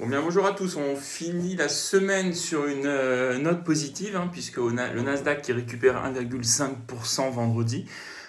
Bon bien bonjour à tous, on finit la semaine sur une euh, note positive hein, puisque le Nasdaq qui récupère 1,5% vendredi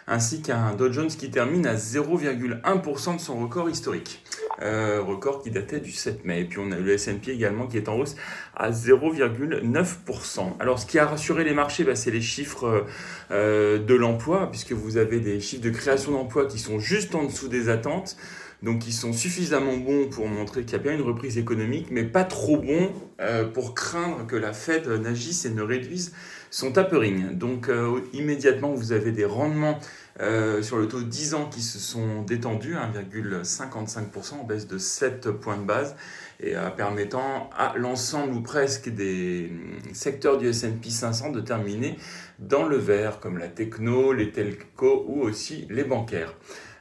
ainsi qu'un Dow Jones qui termine à 0,1% de son record historique. Euh, record qui datait du 7 mai. Et puis on a le S&P également qui est en hausse à 0,9%. Alors ce qui a rassuré les marchés, bah, c'est les chiffres euh, de l'emploi, puisque vous avez des chiffres de création d'emplois qui sont juste en dessous des attentes donc ils sont suffisamment bons pour montrer qu'il y a bien une reprise économique, mais pas trop bons euh, pour craindre que la Fed n'agisse et ne réduise son tapering. Donc euh, immédiatement, vous avez des rendements euh, sur le taux de 10 ans qui se sont détendus, 1,55% en baisse de 7 points de base, et permettant à l'ensemble ou presque des secteurs du S&P 500 de terminer dans le vert, comme la techno, les telcos ou aussi les bancaires.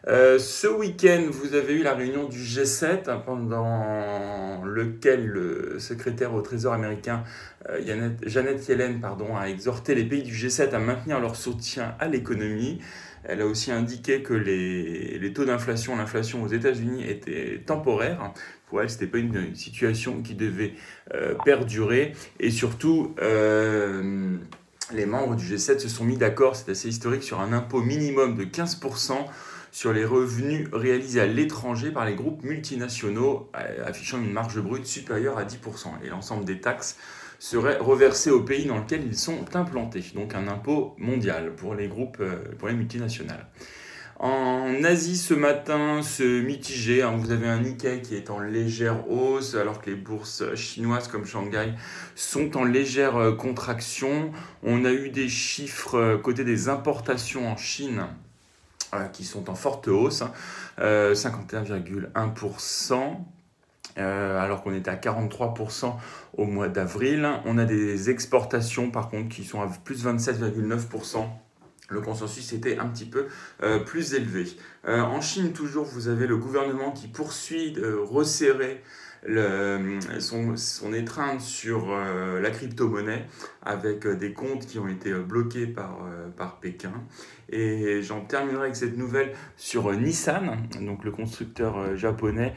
Euh, ce week-end, vous avez eu la réunion du G7 hein, pendant lequel le secrétaire au Trésor américain euh, Janet Yellen pardon, a exhorté les pays du G7 à maintenir leur soutien à l'économie. Elle a aussi indiqué que les, taux d'inflation, l'inflation aux États-Unis étaient temporaires. Pour elle, ce n'était pas une, situation qui devait euh, perdurer. Et surtout, les membres du G7 se sont mis d'accord, c'est assez historique, sur un impôt minimum de 15% sur les revenus réalisés à l'étranger par les groupes multinationaux, euh, affichant une marge brute supérieure à 10%. Et l'ensemble des taxes seraient reversées au pays dans lequel ils sont implantés. Donc un impôt mondial pour les groupes, euh, pour les multinationales. En Asie ce matin, ce mitigé, hein, vous avez un Nikkei qui est en légère hausse alors que les bourses chinoises comme Shanghai sont en légère euh, contraction. On a eu des chiffres côté des importations en Chine qui sont en forte hausse, 51,1%. Hein. Euh, euh, alors qu'on était à 43% au mois d'avril. On a des exportations par contre qui sont à plus 27,9%. Le consensus était un petit peu euh, plus élevé. en Chine, toujours, vous avez le gouvernement qui poursuit de resserrer son, étreinte sur euh, la crypto-monnaie avec euh, des comptes qui ont été euh, bloqués par, par Pékin. Et j'en terminerai avec cette nouvelle sur Nissan, donc le constructeur japonais,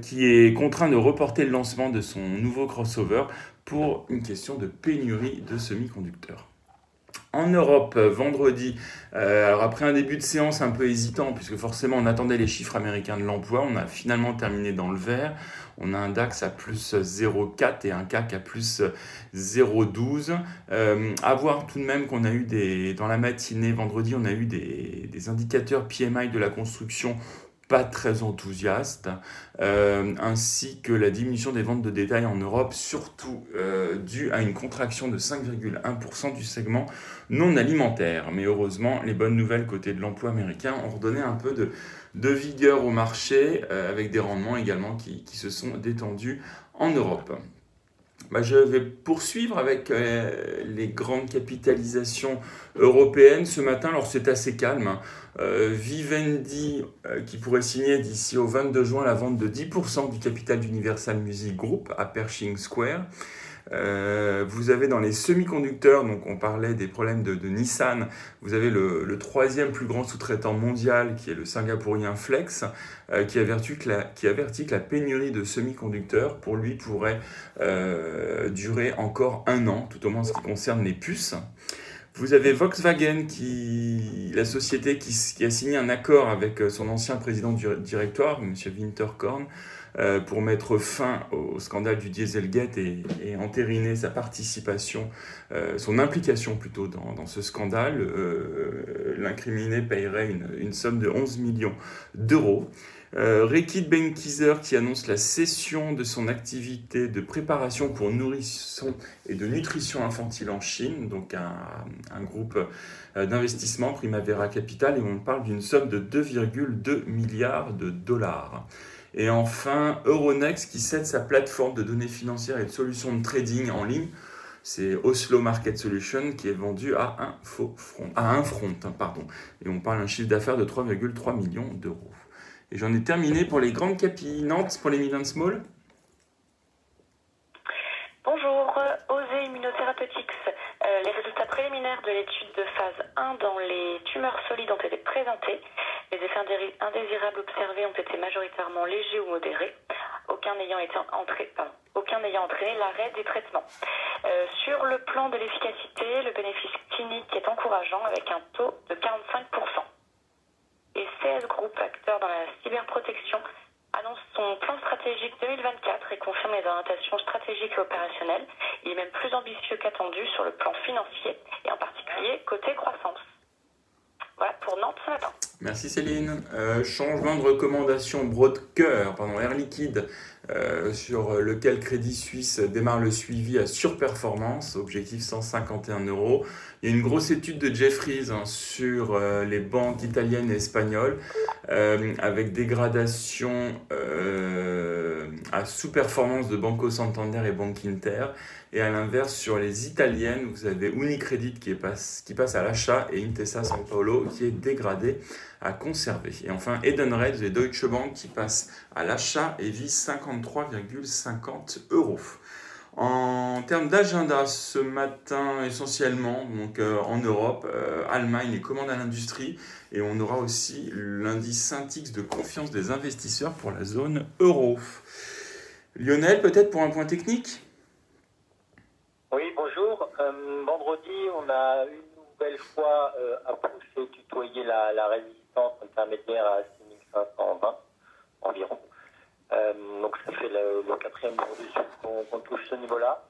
qui est contraint de reporter le lancement de son nouveau crossover pour une question de pénurie de semi-conducteurs. En Europe, vendredi, alors après un début de séance un peu hésitant, puisque forcément on attendait les chiffres américains de l'emploi, on a finalement terminé dans le vert. On a un DAX à plus 0,4 et un CAC à plus 0,12. Euh, à voir tout de même qu'on a eu des, dans la matinée, vendredi, on a eu des indicateurs PMI de la construction pas très enthousiastes, euh, ainsi que la diminution des ventes de détail en Europe, surtout euh, due à une contraction de 5,1% du segment non alimentaire. Mais heureusement, les bonnes nouvelles côté de l'emploi américain ont redonné un peu de, vigueur au marché, euh, avec des rendements également qui, se sont détendus en Europe. Bah, je vais poursuivre avec euh, les grandes capitalisations européennes ce matin. Alors c'est assez calme. Hein. Euh, Vivendi qui pourrait signer d'ici au 22 juin la vente de 10% du capital d'Universal Music Group à Pershing Square. Euh, vous avez dans les semi-conducteurs, donc on parlait des problèmes de, Nissan, vous avez le, troisième plus grand sous-traitant mondial qui est le singapourien Flex, euh, qui, avertit que la, pénurie de semi-conducteurs pour lui pourrait euh, durer encore un an, tout au moins en ce qui concerne les puces. Vous avez Volkswagen, la société qui, qui, a signé un accord avec son ancien président du directoire, M. Winterkorn, euh, pour mettre fin au scandale du Dieselgate et, entériner sa participation, euh, son implication plutôt dans, ce scandale. Euh, l'incriminé paierait une, somme de 11 millions d'euros. Euh, Benkiser qui annonce la cession de son activité de préparation pour nourrissons et de nutrition infantile en Chine, donc un groupe d'investissement Primavera Capital, et on parle d'une somme de 2,2 milliards de dollars. Et enfin, Euronext qui cède sa plateforme de données financières et de solutions de trading en ligne. C'est Oslo Market Solution qui est vendu à un, faux front, à un front. Hein, pardon. Et on parle d'un chiffre d'affaires de 3,3 millions d'euros. Et j'en ai terminé pour les grandes capinantes, pour les mid small. Bonjour, Osé Immunotherapeutics. Euh, les résultats préliminaires de l'étude de phase 1 dans les tumeurs solides ont été présentés. Les effets indésirables observés ont été majoritairement légers ou modérés, aucun n'ayant entraîné l'arrêt des traitements. Euh, sur le plan de l'efficacité, le bénéfice clinique est encourageant avec un taux de 45%. Et 16 groupes acteurs dans la cyberprotection annonce son plan stratégique 2024 et confirme les orientations stratégiques et opérationnelles. Il est même plus ambitieux qu'attendu sur le plan financier et en particulier côté croissance. Merci Céline. Euh, changement de recommandation broker, pardon, Air Liquide, euh, sur lequel Crédit Suisse démarre le suivi à surperformance, objectif 151 euros. Il y a une grosse étude de Jeffries hein, sur euh, les banques italiennes et espagnoles, avec dégradation à sous-performance de Banco Santander et Banque Inter. Et à l'inverse, sur les italiennes, vous avez Unicredit qui, passe, passe à l'achat et Intesa San Paolo qui est dégradé à conserver. Et enfin, Edenred et Deutsche Bank qui passent à l'achat et vise 53,50 euros. En termes d'agenda, ce matin essentiellement, donc euh, en Europe, euh, Allemagne, les commandes à l'industrie, et on aura aussi l'indice Syntix de confiance des investisseurs pour la zone euro. Lionel, peut-être pour un point technique? Oui, bonjour. Euh, vendredi, on a une nouvelle fois approché, tutoyer la, la résistance intermédiaire à 6520 environ. Euh, donc ça fait le, quatrième niveau dessus qu'on touche ce niveau-là.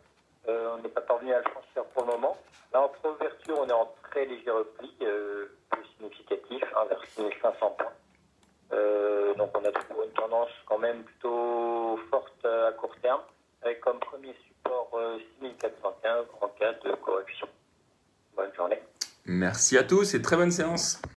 Euh, on n'est pas parvenu à le franchir pour le moment. Là, en ouverture, on est en très léger repli, euh, plus significatif, hein, vers 6500 points. donc on a toujours une tendance quand même plutôt forte à court terme, avec comme premier support 6415 en cas de correction. Bonne journée. Merci à tous et très bonne séance.